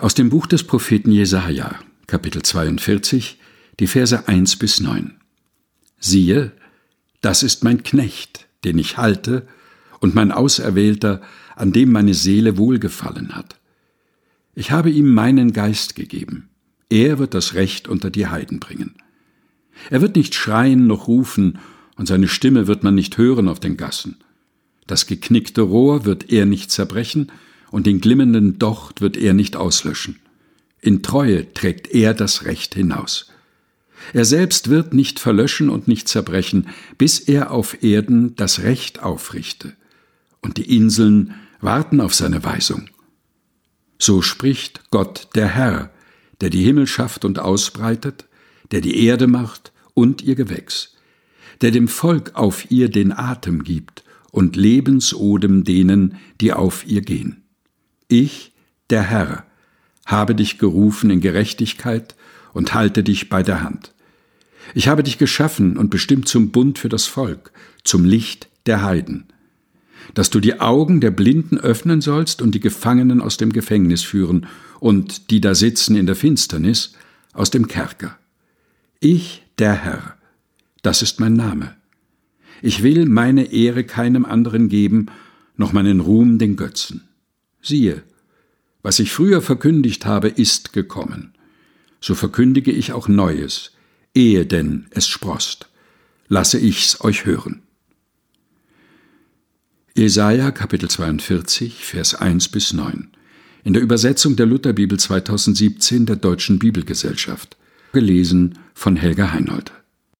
Aus dem Buch des Propheten Jesaja, Kapitel 42, die Verse 1 bis 9. Siehe, das ist mein Knecht, den ich halte, und mein Auserwählter, an dem meine Seele wohlgefallen hat. Ich habe ihm meinen Geist gegeben. Er wird das Recht unter die Heiden bringen. Er wird nicht schreien noch rufen, und seine Stimme wird man nicht hören auf den Gassen. Das geknickte Rohr wird er nicht zerbrechen, und den glimmenden Docht wird er nicht auslöschen. In Treue trägt er das Recht hinaus. Er selbst wird nicht verlöschen und nicht zerbrechen, bis er auf Erden das Recht aufrichte. Und die Inseln warten auf seine Weisung. So spricht Gott der Herr, der die Himmel schafft und ausbreitet, der die Erde macht und ihr Gewächs, der dem Volk auf ihr den Atem gibt und Lebensodem denen, die auf ihr gehen. Ich, der Herr, habe dich gerufen in Gerechtigkeit und halte dich bei der Hand. Ich habe dich geschaffen und bestimmt zum Bund für das Volk, zum Licht der Heiden, dass du die Augen der Blinden öffnen sollst und die Gefangenen aus dem Gefängnis führen und die da sitzen in der Finsternis aus dem Kerker. Ich, der Herr, das ist mein Name. Ich will meine Ehre keinem anderen geben, noch meinen Ruhm den Götzen. Siehe, was ich früher verkündigt habe, ist gekommen. So verkündige ich auch Neues, ehe denn es sproßt. Lasse ich's euch hören. Jesaja Kapitel 42, Vers 1 bis 9. In der Übersetzung der Lutherbibel 2017 der Deutschen Bibelgesellschaft. Gelesen von Helga Heinold.